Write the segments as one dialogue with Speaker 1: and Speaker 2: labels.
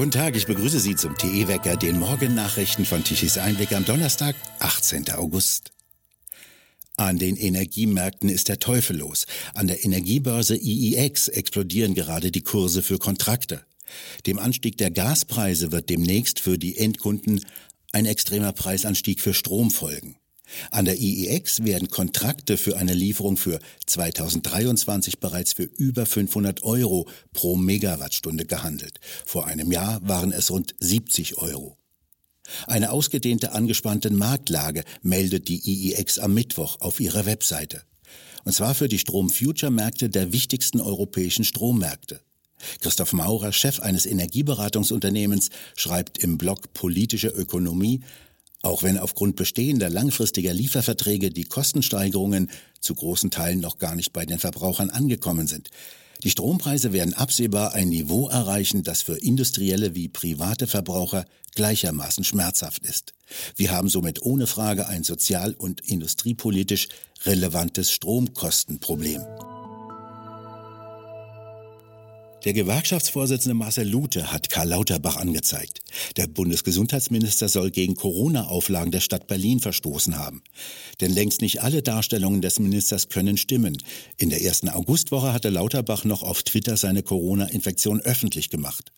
Speaker 1: Guten Tag, ich begrüße Sie zum TE-Wecker, den Morgennachrichten von Tichys Einblick am Donnerstag, 18. August. An den Energiemärkten ist der Teufel los. An der Energiebörse IEX explodieren gerade die Kurse für Kontrakte. Dem Anstieg der Gaspreise wird demnächst für die Endkunden ein extremer Preisanstieg für Strom folgen. An der IEX werden Kontrakte für eine Lieferung für 2023 bereits für über 500 Euro pro Megawattstunde gehandelt. Vor einem Jahr waren es rund 70 Euro. Eine ausgedehnte angespannte Marktlage meldet die IEX am Mittwoch auf ihrer Webseite. Und zwar für die Strom-Future-Märkte der wichtigsten europäischen Strommärkte. Christoph Maurer, Chef eines Energieberatungsunternehmens, schreibt im Blog Politische Ökonomie, auch wenn aufgrund bestehender langfristiger Lieferverträge die Kostensteigerungen zu großen Teilen noch gar nicht bei den Verbrauchern angekommen sind. Die Strompreise werden absehbar ein Niveau erreichen, das für industrielle wie private Verbraucher gleichermaßen schmerzhaft ist. Wir haben somit ohne Frage ein sozial- und industriepolitisch relevantes Stromkostenproblem. Der Gewerkschaftsvorsitzende Marcel Lute hat Karl Lauterbach angezeigt. Der Bundesgesundheitsminister soll gegen Corona-Auflagen der Stadt Berlin verstoßen haben. Denn längst nicht alle Darstellungen des Ministers können stimmen. In der ersten Augustwoche hatte Lauterbach noch auf Twitter seine Corona-Infektion öffentlich gemacht.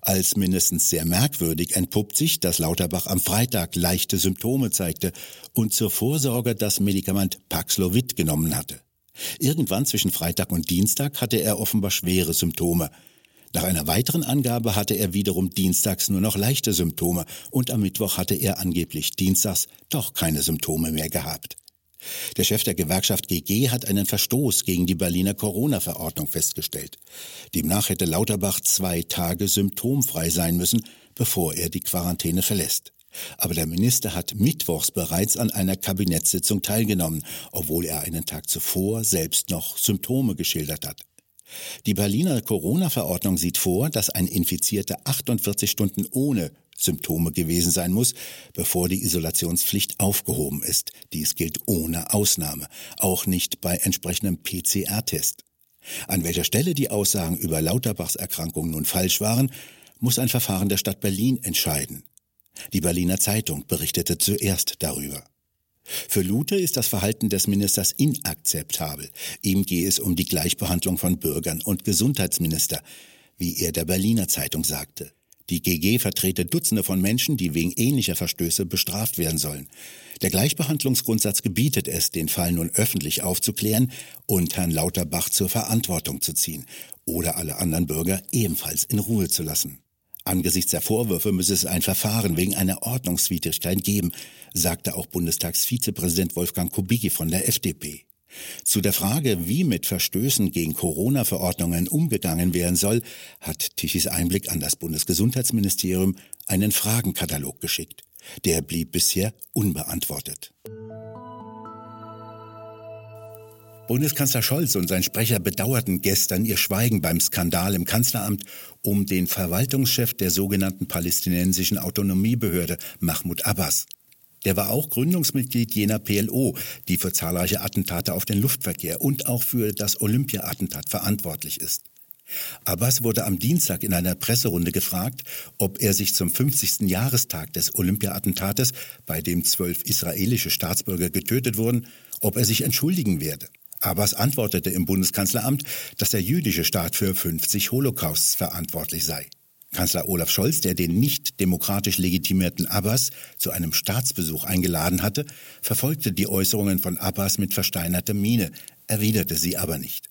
Speaker 1: Als mindestens sehr merkwürdig entpuppt sich, dass Lauterbach am Freitag leichte Symptome zeigte und zur Vorsorge das Medikament Paxlovid genommen hatte. Irgendwann zwischen Freitag und Dienstag hatte er offenbar schwere Symptome. Nach einer weiteren Angabe hatte er wiederum dienstags nur noch leichte Symptome und am Mittwoch hatte er angeblich dienstags doch keine Symptome mehr gehabt. Der Chef der Gewerkschaft GG hat einen Verstoß gegen die Berliner Corona-Verordnung festgestellt. Demnach hätte Lauterbach zwei Tage symptomfrei sein müssen, bevor er die Quarantäne verlässt. Aber der Minister hat mittwochs bereits an einer Kabinettssitzung teilgenommen, obwohl er einen Tag zuvor selbst noch Symptome geschildert hat. Die Berliner Corona-Verordnung sieht vor, dass ein Infizierter 48 Stunden ohne Symptome gewesen sein muss, bevor die Isolationspflicht aufgehoben ist. Dies gilt ohne Ausnahme, auch nicht bei entsprechendem PCR-Test. An welcher Stelle die Aussagen über Lauterbachs Erkrankung nun falsch waren, muss ein Verfahren der Stadt Berlin entscheiden. Die Berliner Zeitung berichtete zuerst darüber. Für Lute ist das Verhalten des Ministers inakzeptabel. Ihm gehe es um die Gleichbehandlung von Bürgern und Gesundheitsminister, wie er der Berliner Zeitung sagte. Die GG vertrete Dutzende von Menschen, die wegen ähnlicher Verstöße bestraft werden sollen. Der Gleichbehandlungsgrundsatz gebietet es, den Fall nun öffentlich aufzuklären und Herrn Lauterbach zur Verantwortung zu ziehen oder alle anderen Bürger ebenfalls in Ruhe zu lassen. Angesichts der Vorwürfe müsse es ein Verfahren wegen einer Ordnungswidrigkeit geben, sagte auch Bundestagsvizepräsident Wolfgang Kubicki von der FDP. Zu der Frage, wie mit Verstößen gegen Corona-Verordnungen umgegangen werden soll, hat Tichys Einblick an das Bundesgesundheitsministerium einen Fragenkatalog geschickt. Der blieb bisher unbeantwortet. Bundeskanzler Scholz und sein Sprecher bedauerten gestern ihr Schweigen beim Skandal im Kanzleramt um den Verwaltungschef der sogenannten palästinensischen Autonomiebehörde, Mahmoud Abbas. Der war auch Gründungsmitglied jener PLO, die für zahlreiche Attentate auf den Luftverkehr und auch für das Olympia-Attentat verantwortlich ist. Abbas wurde am Dienstag in einer Presserunde gefragt, ob er sich zum 50. Jahrestag des Olympia-Attentates, bei dem zwölf israelische Staatsbürger getötet wurden, ob er sich entschuldigen werde. Abbas antwortete im Bundeskanzleramt, dass der jüdische Staat für 50 Holocausts verantwortlich sei. Kanzler Olaf Scholz, der den nicht demokratisch legitimierten Abbas zu einem Staatsbesuch eingeladen hatte, verfolgte die Äußerungen von Abbas mit versteinerter Miene, erwiderte sie aber nicht.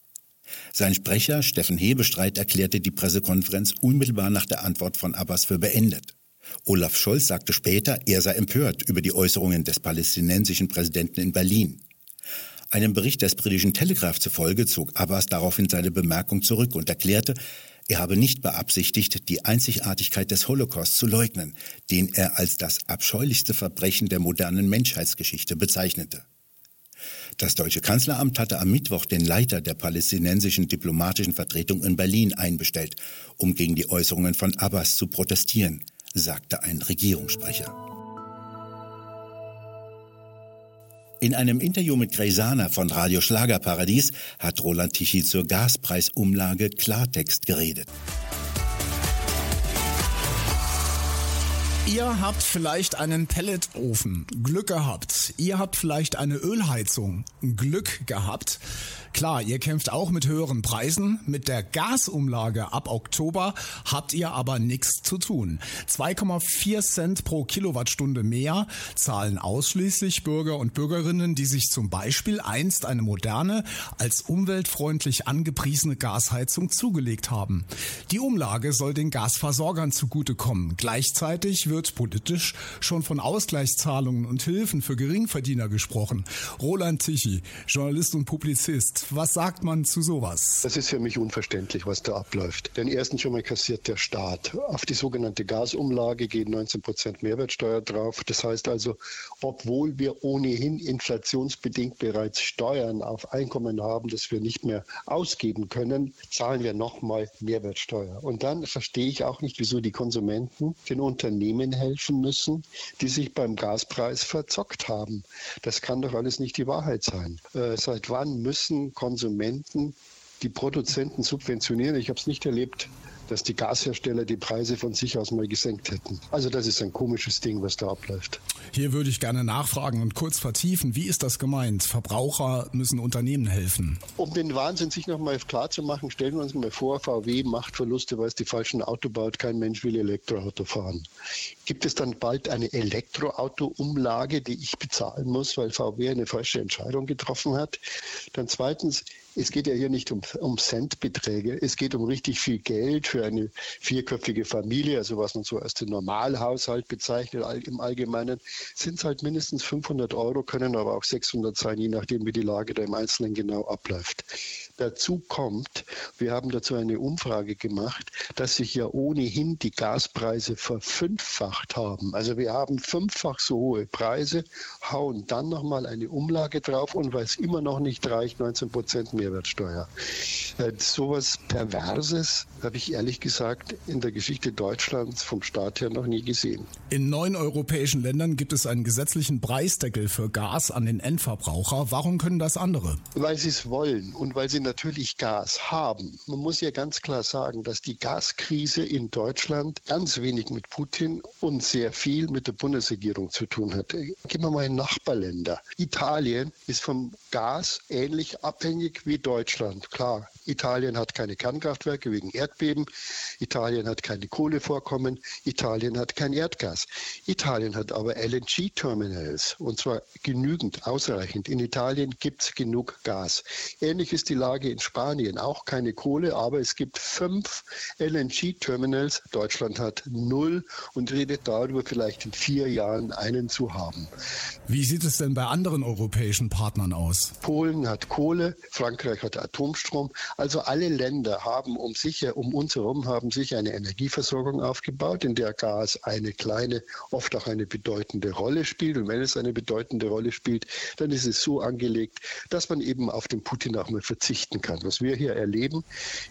Speaker 1: Sein Sprecher Steffen Hebestreit erklärte die Pressekonferenz unmittelbar nach der Antwort von Abbas für beendet. Olaf Scholz sagte später, er sei empört über die Äußerungen des palästinensischen Präsidenten in Berlin. Einem Bericht des britischen Telegraph zufolge zog Abbas daraufhin seine Bemerkung zurück und erklärte, er habe nicht beabsichtigt, die Einzigartigkeit des Holocaust zu leugnen, den er als das abscheulichste Verbrechen der modernen Menschheitsgeschichte bezeichnete. Das deutsche Kanzleramt hatte am Mittwoch den Leiter der palästinensischen diplomatischen Vertretung in Berlin einbestellt, um gegen die Äußerungen von Abbas zu protestieren, sagte ein Regierungssprecher. In einem Interview mit Gresana von Radio Schlagerparadies hat Roland Tichy zur Gaspreisumlage Klartext geredet.
Speaker 2: Ihr habt vielleicht einen Pelletofen. Glück gehabt. Ihr habt vielleicht eine Ölheizung. Glück gehabt. Klar, ihr kämpft auch mit höheren Preisen. Mit der Gasumlage ab Oktober habt ihr aber nichts zu tun. 2,4 Cent pro Kilowattstunde mehr zahlen ausschließlich Bürger und Bürgerinnen, die sich zum Beispiel einst eine moderne, als umweltfreundlich angepriesene Gasheizung zugelegt haben. Die Umlage soll den Gasversorgern zugutekommen. Gleichzeitig wird politisch schon von Ausgleichszahlungen und Hilfen für Geringverdiener gesprochen. Roland Tichy, Journalist und Publizist. Was sagt man zu sowas?
Speaker 3: Das ist für mich unverständlich, was da abläuft. Denn erstens schon mal kassiert der Staat. Auf die sogenannte Gasumlage geht 19 Prozent Mehrwertsteuer drauf. Das heißt also, obwohl wir ohnehin inflationsbedingt bereits Steuern auf Einkommen haben, das wir nicht mehr ausgeben können, zahlen wir nochmal Mehrwertsteuer. Und dann verstehe ich auch nicht, wieso die Konsumenten den Unternehmen Unternehmen helfen müssen, die sich beim Gaspreis verzockt haben. Das kann doch alles nicht die Wahrheit sein. Äh, seit wann müssen Konsumenten die Produzenten subventionieren? Ich habe es nicht erlebt, dass die Gashersteller die Preise von sich aus mal gesenkt hätten. Also das ist ein komisches Ding, was da abläuft.
Speaker 2: Hier würde ich gerne nachfragen und kurz vertiefen. Wie ist das gemeint? Verbraucher müssen Unternehmen helfen.
Speaker 3: Um den Wahnsinn sich noch mal klar zu machen, stellen wir uns mal vor, VW macht Verluste, weil es die falschen Auto baut. Kein Mensch will Elektroauto fahren. Gibt es dann bald eine Elektroauto-Umlage, die ich bezahlen muss, weil VW eine falsche Entscheidung getroffen hat? Dann zweitens, es geht ja hier nicht um, um Centbeträge. Es geht um richtig viel Geld für eine vierköpfige Familie, also was man so als den Normalhaushalt bezeichnet im Allgemeinen, sind es halt mindestens 500 Euro, können aber auch 600 sein, je nachdem, wie die Lage da im Einzelnen genau abläuft. Dazu kommt, wir haben dazu eine Umfrage gemacht, dass sich ja ohnehin die Gaspreise verfünffacht haben. Also wir haben fünffach so hohe Preise, hauen dann nochmal eine Umlage drauf und weil es immer noch nicht reicht, 19 Prozent Mehrwertsteuer. Äh, sowas Perverses habe ich ehrlich gesagt in der Geschichte Deutschlands vom Staat her noch nie gesehen.
Speaker 2: In neun europäischen Ländern gibt es einen gesetzlichen Preisdeckel für Gas an den Endverbraucher. Warum können das andere?
Speaker 3: Weil sie es wollen und weil sie natürlich Gas haben. Man muss ja ganz klar sagen, dass die Gaskrise in Deutschland ganz wenig mit Putin und sehr viel mit der Bundesregierung zu tun hat. Gehen wir mal in Nachbarländer. Italien ist vom Gas ähnlich abhängig wie Deutschland. Klar, Italien hat keine Kernkraftwerke wegen Erdbeben. Italien hat keine Kohlevorkommen. Italien hat kein Erdgas. Italien hat aber LNG-Terminals und zwar genügend, ausreichend. In Italien gibt es genug Gas. Ähnlich ist die Lage in Spanien. Auch keine Kohle, aber es gibt fünf LNG-Terminals. Deutschland hat null und redet darüber, vielleicht in vier Jahren einen zu haben.
Speaker 2: Wie sieht es denn bei anderen europäischen Partnern aus?
Speaker 3: Polen hat Kohle, Frankreich hat Atomstrom. Also alle Länder haben um sich, um uns herum, haben sich eine Energieversorgung aufgebaut, in der Gas eine kleine, oft auch eine bedeutende Rolle spielt. Und wenn es eine bedeutende Rolle spielt, dann ist es so angelegt, dass man eben auf den Putin auch mal verzichten kann. Was wir hier erleben,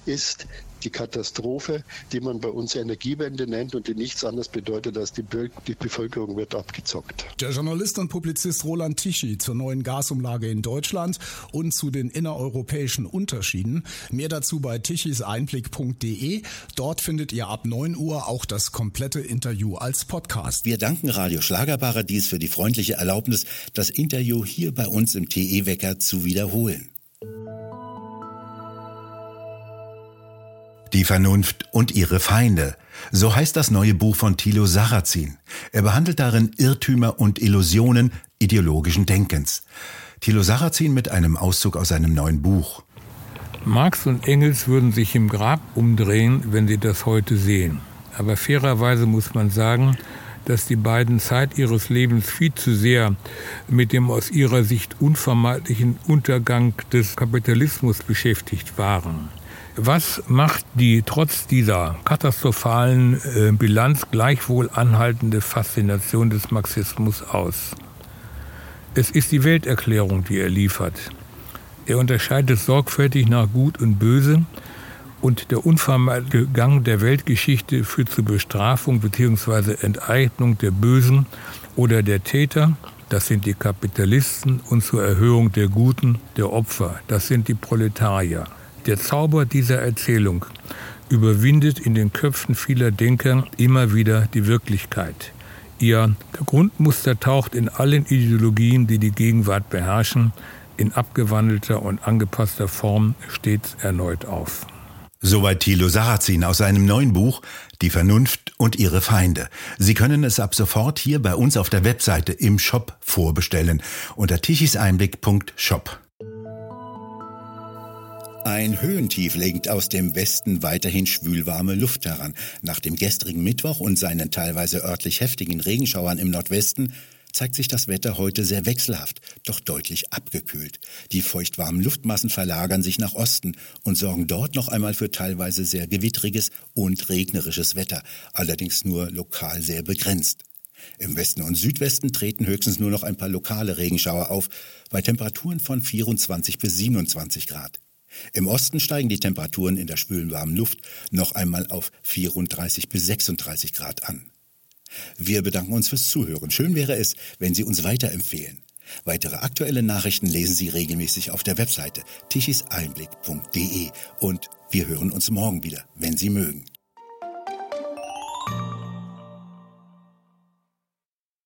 Speaker 3: ist die Katastrophe, die man bei uns Energiewende nennt und die nichts anderes bedeutet, als die, die Bevölkerung wird abgezockt.
Speaker 2: Der Journalist und Publizist Roland Tichy zur neuen Gasumlage in Deutschland und zu den innereuropäischen Unterschieden. Mehr dazu bei tichiseinblick.de. Dort findet ihr ab 9 Uhr auch das komplette Interview als Podcast.
Speaker 1: Wir danken Radio Schlagerparadies für die freundliche Erlaubnis, das Interview hier bei uns im TE-Wecker zu wiederholen. Die Vernunft und ihre Feinde. So heißt das neue Buch von Thilo Sarrazin. Er behandelt darin Irrtümer und Illusionen ideologischen Denkens. Thilo Sarrazin mit einem Auszug aus seinem neuen Buch.
Speaker 4: Marx und Engels würden sich im Grab umdrehen, wenn sie das heute sehen. Aber fairerweise muss man sagen, dass die beiden Zeit ihres Lebens viel zu sehr mit dem aus ihrer Sicht unvermeidlichen Untergang des Kapitalismus beschäftigt waren. Was macht die trotz dieser katastrophalen äh, Bilanz gleichwohl anhaltende Faszination des Marxismus aus? Es ist die Welterklärung, die er liefert. Er unterscheidet sorgfältig nach Gut und Böse und der unvermeidliche Gang der Weltgeschichte führt zur Bestrafung bzw. Enteignung der Bösen oder der Täter, das sind die Kapitalisten, und zur Erhöhung der Guten, der Opfer, das sind die Proletarier. Der Zauber dieser Erzählung überwindet in den Köpfen vieler Denker immer wieder die Wirklichkeit. Ihr Grundmuster taucht in allen Ideologien, die die Gegenwart beherrschen, in abgewandelter und angepasster Form stets erneut auf.
Speaker 1: Soweit Thilo Sarrazin aus seinem neuen Buch Die Vernunft und ihre Feinde. Sie können es ab sofort hier bei uns auf der Webseite im Shop vorbestellen unter tichiseinblick.shop. Ein Höhentief lenkt aus dem Westen weiterhin schwülwarme Luft heran. Nach dem gestrigen Mittwoch und seinen teilweise örtlich heftigen Regenschauern im Nordwesten zeigt sich das Wetter heute sehr wechselhaft, doch deutlich abgekühlt. Die feuchtwarmen Luftmassen verlagern sich nach Osten und sorgen dort noch einmal für teilweise sehr gewittriges und regnerisches Wetter, allerdings nur lokal sehr begrenzt. Im Westen und Südwesten treten höchstens nur noch ein paar lokale Regenschauer auf, bei Temperaturen von 24 bis 27 Grad. Im Osten steigen die Temperaturen in der schwülen warmen Luft noch einmal auf 34 bis 36 Grad an. Wir bedanken uns fürs Zuhören. Schön wäre es, wenn Sie uns weiterempfehlen. Weitere aktuelle Nachrichten lesen Sie regelmäßig auf der Webseite tichiseinblick.de und wir hören uns morgen wieder, wenn Sie mögen.